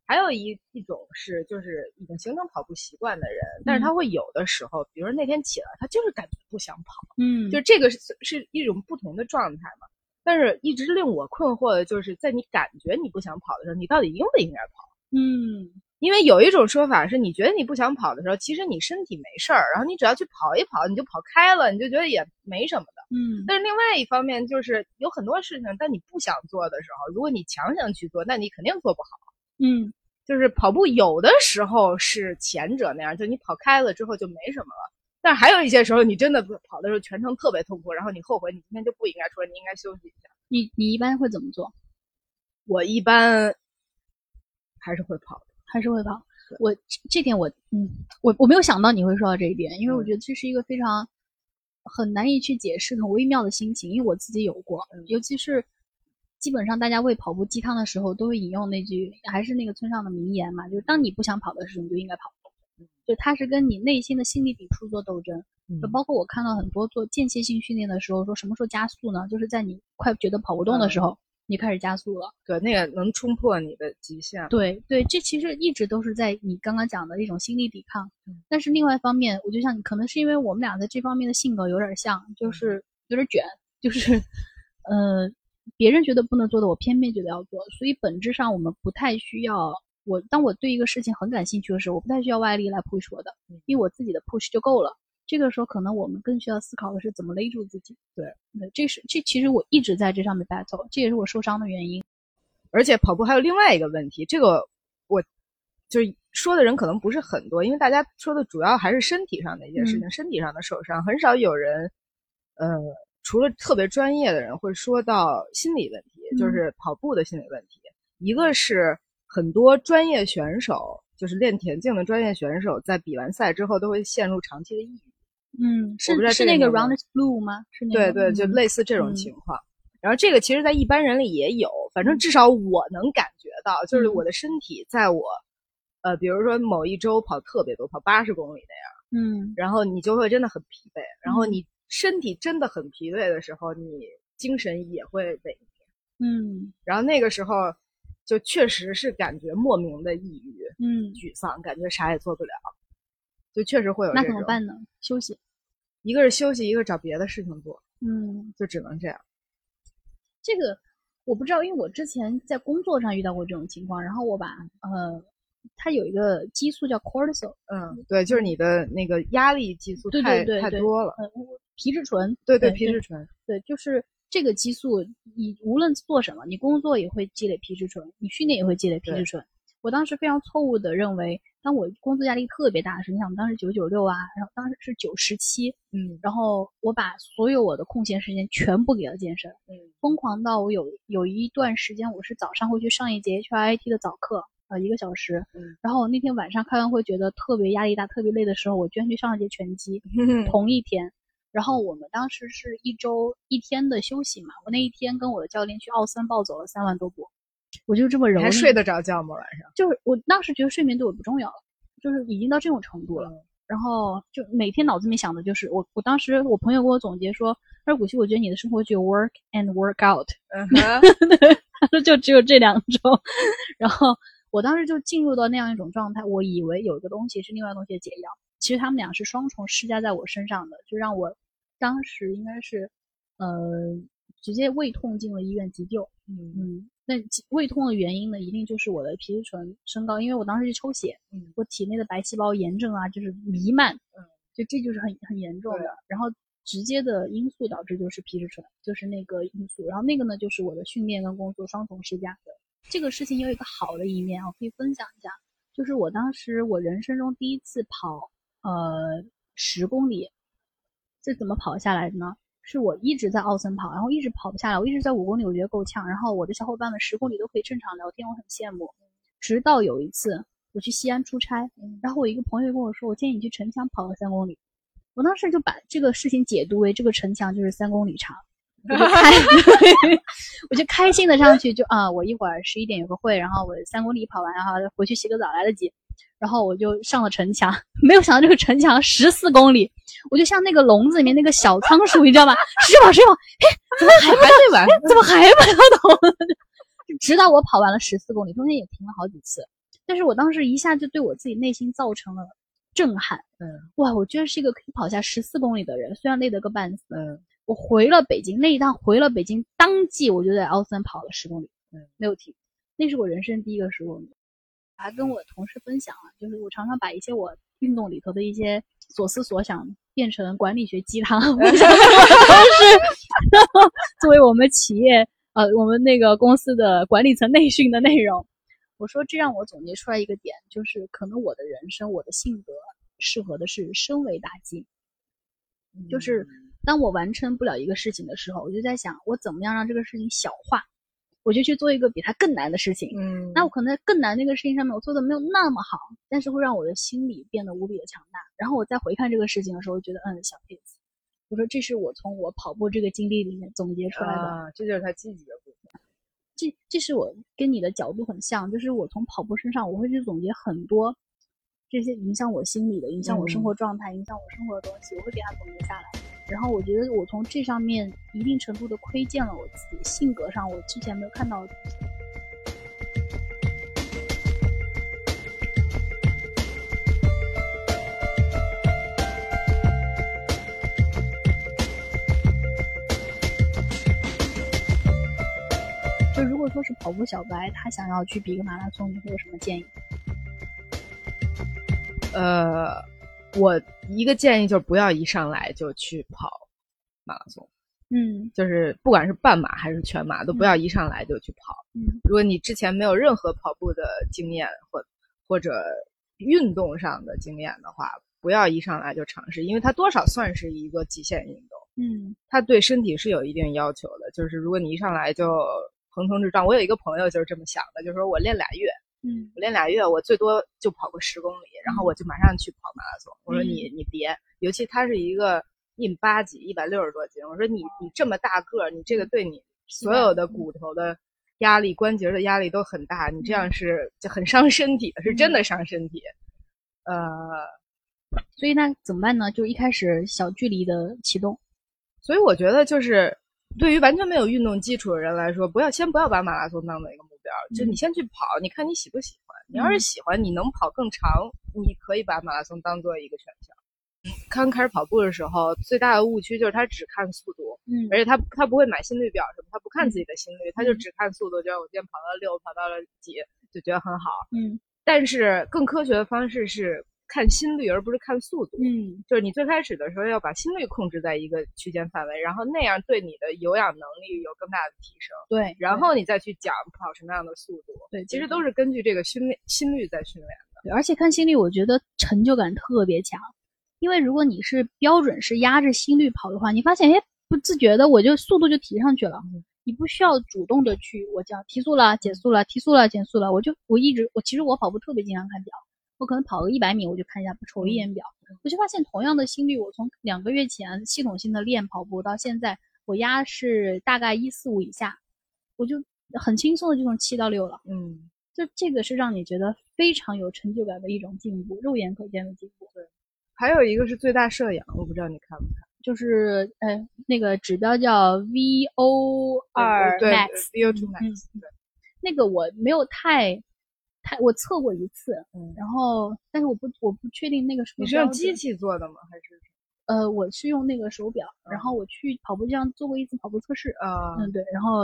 还有一一种是，就是已经形成跑步习惯的人，但是他会有的时候，比如说那天起来，他就是感觉不想跑，嗯，就这个是是一种不同的状态嘛。但是一直令我困惑的就是，在你感觉你不想跑的时候，你到底应不应该跑？嗯因为有一种说法是，你觉得你不想跑的时候，其实你身体没事儿，然后你只要去跑一跑，你就跑开了，你就觉得也没什么的。嗯但是另外一方面，就是有很多事情，但你不想做的时候，如果你强行去做，那你肯定做不好。嗯就是跑步有的时候是前者那样，就你跑开了之后就没什么了。但是还有一些时候，你真的跑的时候全程特别痛苦，然后你后悔，你今天就不应该出来，你应该休息一下。你你一般会怎么做？我一般还是会跑的。还是会跑？我这这点我嗯，我我没有想到你会说到这一点，因为我嗯觉得这是一个非常很难以去解释、很微妙的心情，因为我自己有过，嗯尤其是基本上大家喂跑步鸡汤的时候，都会引用那句还是那个村上的名言嘛，就是当你不想跑的时候，你就应该跑。就它是跟你内心的心理抵触做斗争，嗯就包括我看到很多做间歇性训练的时候，说什么时候加速呢？就是在你快觉得跑不动的时候，你开始加速了。对，那个能冲破你的极限。对对，这其实一直都是在你刚刚讲的一种心理抵抗嗯。但是另外一方面，我就像你，可能是因为我们俩在这方面的性格有点像，就是有点卷，就是呃，别人觉得不能做的，我偏偏觉得要做。所以本质上我们不太需要我，当我对一个事情很感兴趣的时候，我不太需要外力来 push 我的，因为我自己的 push 就够了。这个时候，可能我们更需要思考的是怎么勒住自己。对，对，这是这其实我一直在这上面 battle，这也是我受伤的原因。而且跑步还有另外一个问题，这个我就是说的人可能不是很多，因为大家说的主要还是身体上的一件事情，身体上的受伤，很少有人，呃，除了特别专业的人会说到心理问题，嗯就是跑步的心理问题。一个是很多专业选手，就是练田径的专业选手，在比完赛之后都会陷入长期的抑郁。嗯，是不知道是那个 Round Blue 吗？是那个对对，就嗯。类似这种嗯。情况。然后这个其实，在一般人里也有，反正至少我能感觉到，就是嗯。我的身体在我，呃，比如说某一周跑特别多，跑八十公里那样，嗯。然后你就会真的很疲惫，然后嗯。你身体真的很疲惫的时候，你精神也会萎靡，嗯。然后那个时候就确实是感觉莫名的抑郁、嗯，沮丧，感觉啥也做不了，就确实会有那。怎么办呢？休息。一个是休息，一个是找别的事情做，嗯，就只能这样。这个我不知道，因为我之前在工作上遇到过这种情况，然后我把呃，它有一个激素叫 cortisol，嗯，对，就是你的那个压力激素太对对对太多了。呃，皮质醇，对对，对皮质醇。对，就是这个激素，你无论做什么，你工作也会积累皮质醇，你训练也会积累皮质醇。我当时非常错误的认为，当我工作压力特别大的时候，你想当时九九六啊，然后当时是九十七，嗯然后我把所有我的空闲时间全部给了健身，嗯疯狂到我有有一段时间，我是早上会去上一节 HIIT 的早课，呃，一个小时，嗯然后我那天晚上开完会觉得特别压力大、特别累的时候，我居然去上了节拳击，(laughs) 嗯同一天，然后我们当时是一周一天的休息嘛，我那一天跟我的教练去奥森暴走了三万多步，我就这么蹂躏。还睡得着觉吗？晚上？就是我当时觉得睡眠对我不重要了，就是已经到这种程度了。然后就每天脑子里面想的就是我，我当时我朋友给我总结说，他说古希，我觉得你的生活只有 work and work out，嗯他说 (laughs) (laughs) 就只有这两种。然后我当时就进入到那样一种状态，我以为有一个东西是另外东西的解药，其实他们俩是双重施加在我身上的，就让我当时应该是呃直接胃痛进了医院急救。嗯嗯，那胃痛的原因呢，一定就是我的皮质醇升高，因为我当时去抽血，嗯，我体内的白细胞炎症啊，就是弥漫，嗯，就这就是很很严重的。然后直接的因素导致就是皮质醇，就是那个因素。然后那个呢，就是我的训练跟工作双重施加的。这个事情有一个好的一面啊，可以分享一下，就是我当时我人生中第一次跑呃十公里，这怎么跑下来的呢？是我一直在奥森跑，然后一直跑不下来。我一直在五公里，我觉得够呛。然后我的小伙伴们十公里都可以正常聊天，我很羡慕。直到有一次我去西安出差，然后我一个朋友跟我说：“我建议你去城墙跑个三公里。”我当时就把这个事情解读为这个城墙就是三公里长，我就开，(laughs) 我就开心的上去，就啊，我一会儿十一点有个会，然后我三公里跑完，然后回去洗个澡来得及。然后我就上了城墙，(laughs) 没有想到这个城墙十四公里，我就像那个笼子里面那个小仓鼠，你知道吗？使劲跑，使劲跑，嘿，怎么还还没完？怎么还没到头？(laughs) 直到我跑完了十四公里，中间也停了好几次，但是我当时一下就对我自己内心造成了震撼。嗯，哇，我居然是一个可以跑下十四公里的人，虽然累得个半死。嗯，我回了北京，那一趟回了北京，当即我就在奥森跑了十公里，嗯，没有停，那是我人生第一个十公里。还跟我同事分享了，就是我常常把一些我运动里头的一些所思所想变成管理学鸡汤，(laughs) 我想是 (laughs) 作为我们企业呃我们那个公司的管理层内训的内容。我说这让我总结出来一个点，就是可能我的人生我的性格适合的是升维打击，就是当我完成不了一个事情的时候，我就在想我怎么样让这个事情小化。我就去做一个比它更难的事情，嗯，那我可能在更难那个事情上面我做的没有那么好，但是会让我的心理变得无比的强大。然后我再回看这个事情的时候，我觉得嗯，小 case。我说这是我从我跑步这个经历里面总结出来的，啊、这就是他积极的部分。这这是我跟你的角度很像，就是我从跑步身上我会去总结很多这些影响我心理的、影响我生活状态、影响我生活的东西，我会给它总结下来。然后我觉得我从这上面一定程度的窥见了我自己性格上我之前没有看到。就如果说是跑步小白，他想要去比个马拉松，你会有什么建议？呃，我一个建议就是不要一上来就去跑马拉松，嗯，就是不管是半马还是全马，都不要一上来就去跑。嗯，如果你之前没有任何跑步的经验或或者运动上的经验的话，不要一上来就尝试，因为它多少算是一个极限运动。嗯，它对身体是有一定要求的，就是如果你一上来就横冲直撞，我有一个朋友就是这么想的，就是说我练俩月。嗯，我练俩月，我最多就跑个十公里，然后我就马上去跑马拉松。我说你你别，尤其他是一个一米八几，一百六十多斤。我说你你这么大个儿，你这个对你所有的骨头的压力、关节的压力都很大，你这样是就很伤身体的，是真的伤身体。呃，所以那怎么办呢？就一开始小距离的启动。所以我觉得就是对于完全没有运动基础的人来说，不要先不要把马拉松当做一个目标，就你先去跑，你看你喜不喜欢。你要是喜欢，你能跑更长，你可以把马拉松当做一个选项。刚开始跑步的时候，最大的误区就是他只看速度，嗯而且他他不会买心率表什么，他不看自己的心率，他就只看速度，觉得我今天跑到了六，跑到了几，就觉得很好。嗯但是更科学的方式是看心率，而不是看速度。嗯就是你最开始的时候要把心率控制在一个区间范围，然后那样对你的有氧能力有更大的提升。对，然后你再去讲跑什么样的速度，对，其实都是根据这个训练心率在训练的。对，而且看心率，我觉得成就感特别强。因为如果你是标准是压着心率跑的话，你发现哎，不自觉的我就速度就提上去了，你不需要主动的去我叫提速了、减速了、提速了、减速了，我就我一直我其实我跑步特别经常看表，我可能跑个一百米，我就看一下瞅一眼表，我就发现同样的心率，我从两个月前系统性的练跑步到现在，我压是大概一四五以下，我就很轻松的就从七到六了。嗯，就这个是让你觉得非常有成就感的一种进步，肉眼可见的进步。对，还有一个是最大摄氧，我不知道你看不看。就是呃，那个指标叫 VO 二 max，VO two max。对，那个我没有太太，我测过一次，嗯，然后但是我不我不确定那个是你是用机器做的吗？还是？呃，我是用那个手表，然后我去跑步机上做过一次跑步测试，啊，嗯对，然后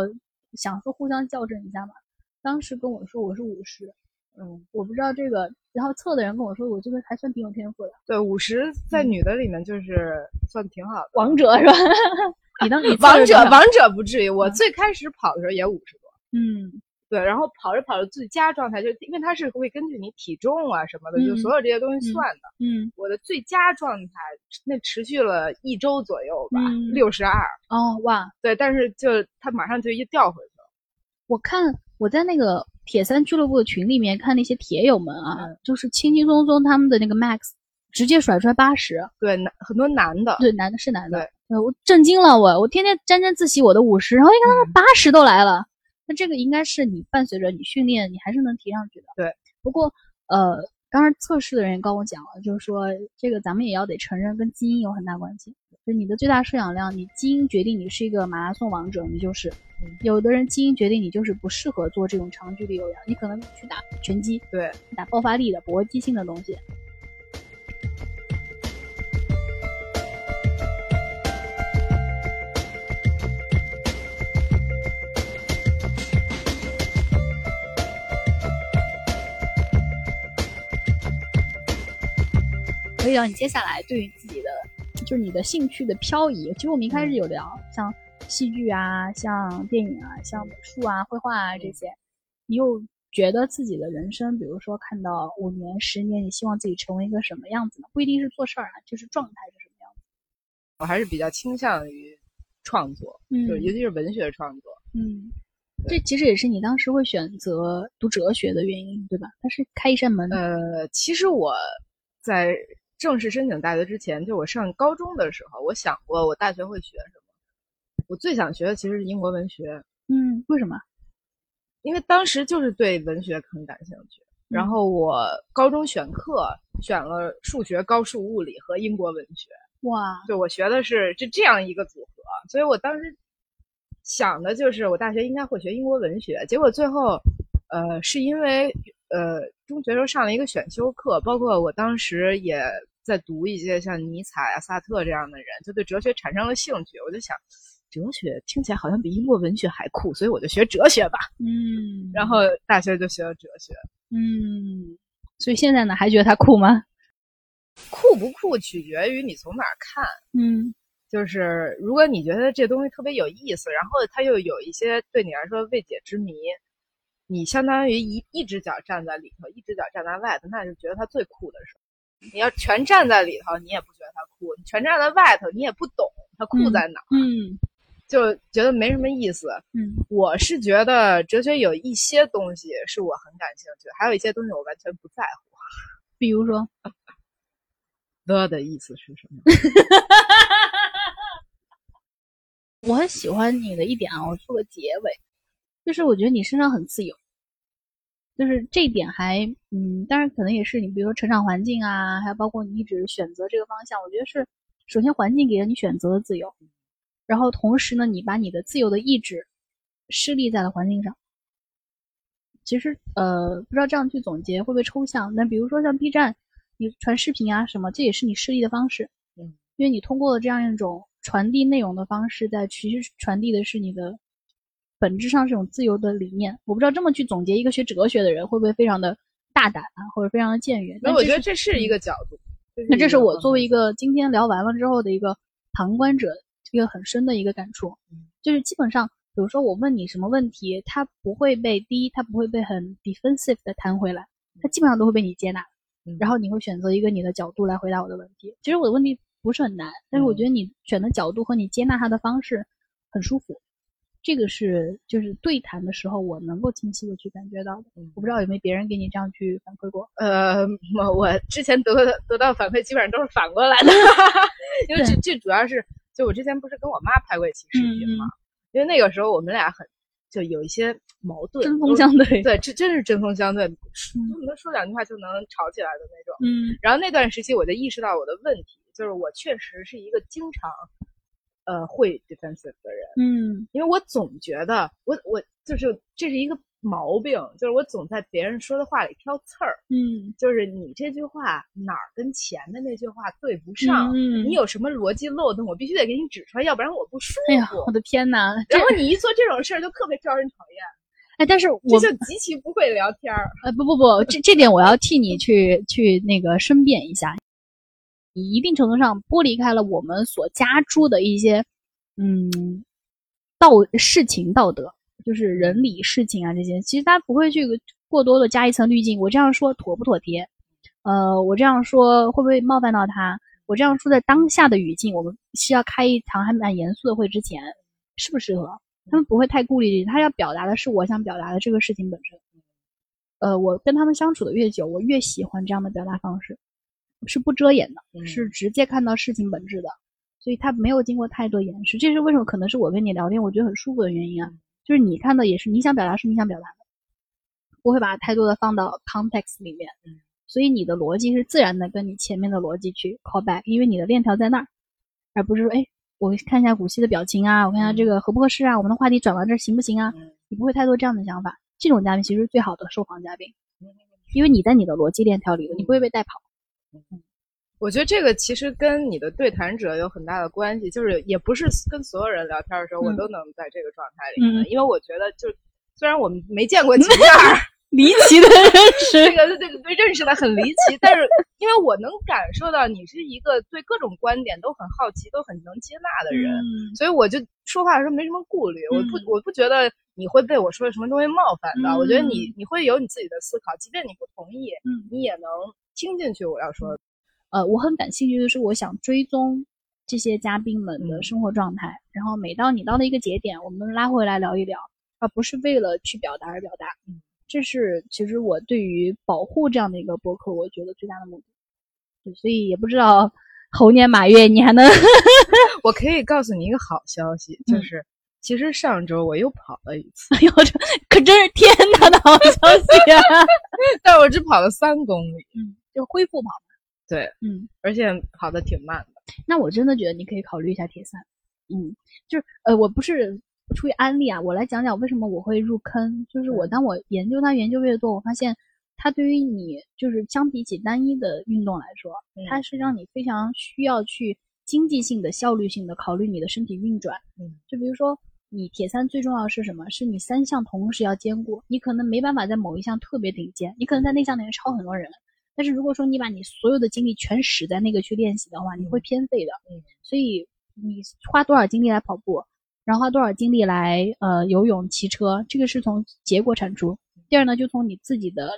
想说互相校正一下嘛，当时跟我说我是五十。嗯，我不知道这个，然后测的人跟我说，我这个还算挺有天赋的。对，五十在女的里面就是算挺好的，王者是吧？(laughs) 你当你王者，王者不至于。我最开始跑的时候也五十多。嗯，对，然后跑着跑着最佳状态，就因为它是会根据你体重啊什么的，就所有这些东西算的。嗯，我的最佳状态那持续了一周左右吧，六十二。哦，哇，对，但是就它马上就又掉回去了。我看我在那个。铁三俱乐部的群里面看那些铁友们啊，就是轻轻松松他们的那个 max 直接甩出来八十，对，男很多男的，对，男的是男的，对，我震惊了，我我天天沾沾自喜我的五十，然后一看他们八十都来了，那这个应该是你伴随着你训练，你还是能提上去的。对，不过呃，当然测试的人也跟我讲了，就是说这个咱们也要得承认跟基因有很大关系。就你的最大摄氧量，你基因决定你是一个马拉松王者，你就是；有的人基因决定你就是不适合做这种长距离有氧，你可能去打拳击，对，打爆发力的搏击性的东西。可以让你接下来对于自己的。就是你的兴趣的漂移，其实我们一开始有聊，像戏剧啊，像电影啊，像美术啊、绘画啊这些，你又觉得自己的人生，比如说看到五年、十年，你希望自己成为一个什么样子呢？不一定是做事儿啊，就是状态是什么样子。我还是比较倾向于创作，嗯，就尤其是文学创作，嗯，这其实也是你当时会选择读哲学的原因，对吧？它是开一扇门。呃，其实我在。正式申请大学之前，就我上高中的时候，我想过我大学会学什么。我最想学的其实是英国文学。嗯，为什么？因为当时就是对文学很感兴趣。然后我高中选课选了数学、高数、物理和英国文学。哇！就我学的是就这样一个组合，所以我当时想的就是我大学应该会学英国文学。结果最后，呃，是因为呃中学时候上了一个选修课，包括我当时也。在读一些像尼采啊、萨特这样的人，就对哲学产生了兴趣。我就想，哲学听起来好像比英国文学还酷，所以我就学哲学吧。(laughs) 嗯，然后大学就学了哲学。嗯，所以现在呢，还觉得它酷吗？酷不酷取决于你从哪儿看。嗯，就是如果你觉得这东西特别有意思，然后它又有一些对你来说未解之谜，你相当于一一只脚站在里头，一只脚站在外头，那就觉得它最酷的时候。你要全站在里头，你也不觉得它酷；你全站在外头，你也不懂它酷在哪。嗯，就觉得没什么意思。嗯，我是觉得哲学有一些东西是我很感兴趣，还有一些东西我完全不在乎。(laughs) 比如说，the 的意思是什么？(laughs) 我很喜欢你的一点啊，我做个结尾，就是我觉得你身上很自由。就是这一点还，嗯，当然可能也是你，比如说成长环境啊，还有包括你一直选择这个方向，我觉得是首先环境给了你选择的自由，然后同时呢，你把你的自由的意志施力在了环境上。其实，呃，不知道这样去总结会不会抽象？那比如说像 B 站，你传视频啊什么，这也是你施力的方式，嗯，因为你通过了这样一种传递内容的方式，在其实传递的是你的。本质上是一种自由的理念，我不知道这么去总结一个学哲学的人会不会非常的大胆啊，或者非常的僭越？那我觉得这是一个角度。那这是我作为一个今天聊完了之后的一个旁观者，一个很深的一个感触，就是基本上，比如说我问你什么问题，他不会被第一，他不会被很 defensive 的弹回来，他基本上都会被你接纳，然后你会选择一个你的角度来回答我的问题。其实我的问题不是很难，但是我觉得你选的角度和你接纳他的方式很舒服。这个是就是对谈的时候我能够清晰的去感觉到的。嗯我不知道有没有别人给你这样去反馈过？呃，我我之前得的得到反馈基本上都是反过来的 (laughs) (laughs) 因为这这主要是就我之前不是跟我妈拍过一期视频嘛，因为那个时候我们俩很就有一些矛盾，针锋相对。对，这真是针锋相对，恨不得说两句话就能吵起来的那种。嗯然后那段时期我就意识到我的问题，就是我确实是一个经常呃会 defensive 的人，嗯因为我总觉得我我就是这是一个毛病，就是我总在别人说的话里挑刺儿，嗯就是你这句话哪儿跟前的那句话对不上，嗯你有什么逻辑漏洞，我必须得给你指出来，要不然我不舒哎呀，服。我的天呐！然后你一做这种事儿，就特别招人讨厌，哎，但是我这就极其不会聊天儿。呃不不不，这这点我要替你去去那个申辩一下。一定程度上剥离开了我们所加诸的一些嗯道事情道德，就是人理事情啊这些，其实他不会去过多的加一层滤镜。我这样说妥不妥帖？呃，我这样说会不会冒犯到他？我这样说在当下的语境，我们需要开一场还蛮严肃的会之前，适不适合？他们不会太顾虑，他要表达的是我想表达的这个事情本身。呃，我跟他们相处的越久，我越喜欢这样的表达方式，是不遮掩的，嗯是直接看到事情本质的，所以他没有经过太多掩饰。这是为什么？可能是我跟你聊天，我觉得很舒服的原因啊，就是你看的也是你想表达是你想表达的，不会把太多的放到 context 里面，嗯所以你的逻辑是自然的跟你前面的逻辑去 call back，因为你的链条在那儿，而不是说哎，我看一下古希的表情啊，我看一下这个合不合适啊，我们的话题转到这儿行不行啊？嗯你不会太多这样的想法。这种嘉宾其实是最好的受访嘉宾，因为你在你的逻辑链条里，你不会被带跑。我觉得这个其实跟你的对谈者有很大的关系，就是也不是跟所有人聊天的时候，我嗯。都能在这个状态里面。嗯。因为我觉得，就虽然我们没见过几 (laughs) 面儿，离奇的认识这，个对对对，认识的很离奇，但是因为我能感受到你是一个对各种观点都很好奇、都很能接纳的人，嗯所以我就说话的时候没什么顾虑，我不嗯。我不觉得你会被我说的什么东西冒犯到，嗯我觉得你你会有你自己的思考，即便你不同意，嗯。你也能听进去我要说的。呃，我很感兴趣的是，我想追踪这些嘉宾们的嗯生活状态，然后每到你到的一个节点，我们拉回来聊一聊，而不是为了去表达而表达。嗯，这是其实我对于保护这样的一个博客，我觉得最大的目的。对，所以也不知道猴年马月你还能 (laughs) 我可以告诉你一个好消息，就嗯是、其实上周我又跑了一次，哎呦，这可真是天大的好消息啊！(laughs) 但我只跑了三公里，嗯，就恢复跑。对，嗯，而且跑的挺慢的。那我真的觉得你可以考虑一下铁三。嗯，就是呃，我不是出于安利啊，我来讲讲为什么我会入坑。就是我嗯当我研究它研究越多，我发现它对于你就是相比起单一的运动来说，嗯它是让你非常需要去经济性的、效率性的考虑你的身体运转。嗯，就比如说你铁三最重要的是什么？是你三项同时要兼顾。你可能没办法在某一项特别顶尖，你可能在那项里面超很多人。但是如果说你把你所有的精力全使在那个去练习的话，你会偏废的。嗯，所以你花多少精力来跑步，然后花多少精力来呃游泳、骑车，这个是从结果产出。第二呢，就从你自己的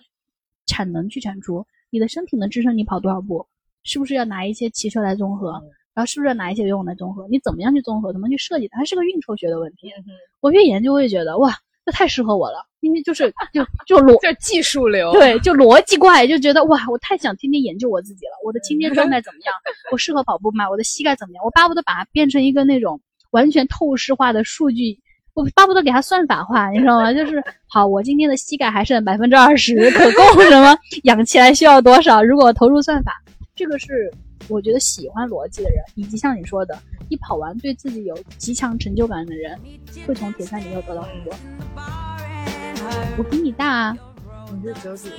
产能去产出，你的身体能支撑你跑多少步，是不是要拿一些骑车来综合，嗯然后是不是要拿一些游泳来综合？你怎么样去综合，怎么去设计它，它是个运筹学的问题。嗯我越研究，我越觉得哇，这太适合我了，因为就是就就逻 (laughs) 就技术流。对，就逻辑怪，就觉得哇，我太想天天研究我自己了，我的今天状态怎么样，我适合跑步吗？我的膝盖怎么样？我巴不得把它变成一个那种完全透视化的数据，我巴不得给它算法化，你知道吗？就是好，我今天的膝盖还剩百分之二十，可供 (laughs) 什么养起来需要多少？如果投入算法，这个是我觉得喜欢逻辑的人，以及像你说的，一跑完对自己有极强成就感的人，会从铁三里头得到很多。我比你大啊，你是九几？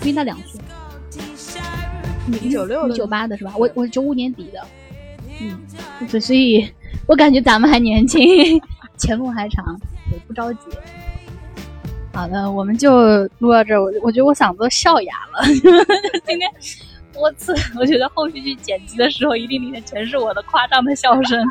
比你大两岁。你九六的你九八的是吧？我我九五年底的，嗯，对，所以我感觉咱们还年轻，(laughs) 前路还长，也不着急。好的，我们就录到这儿。我我觉得我嗓子都笑哑了，今 (laughs) 天我次，(laughs) 我觉得后续去剪辑的时候，一定里面全是我的夸张的笑声。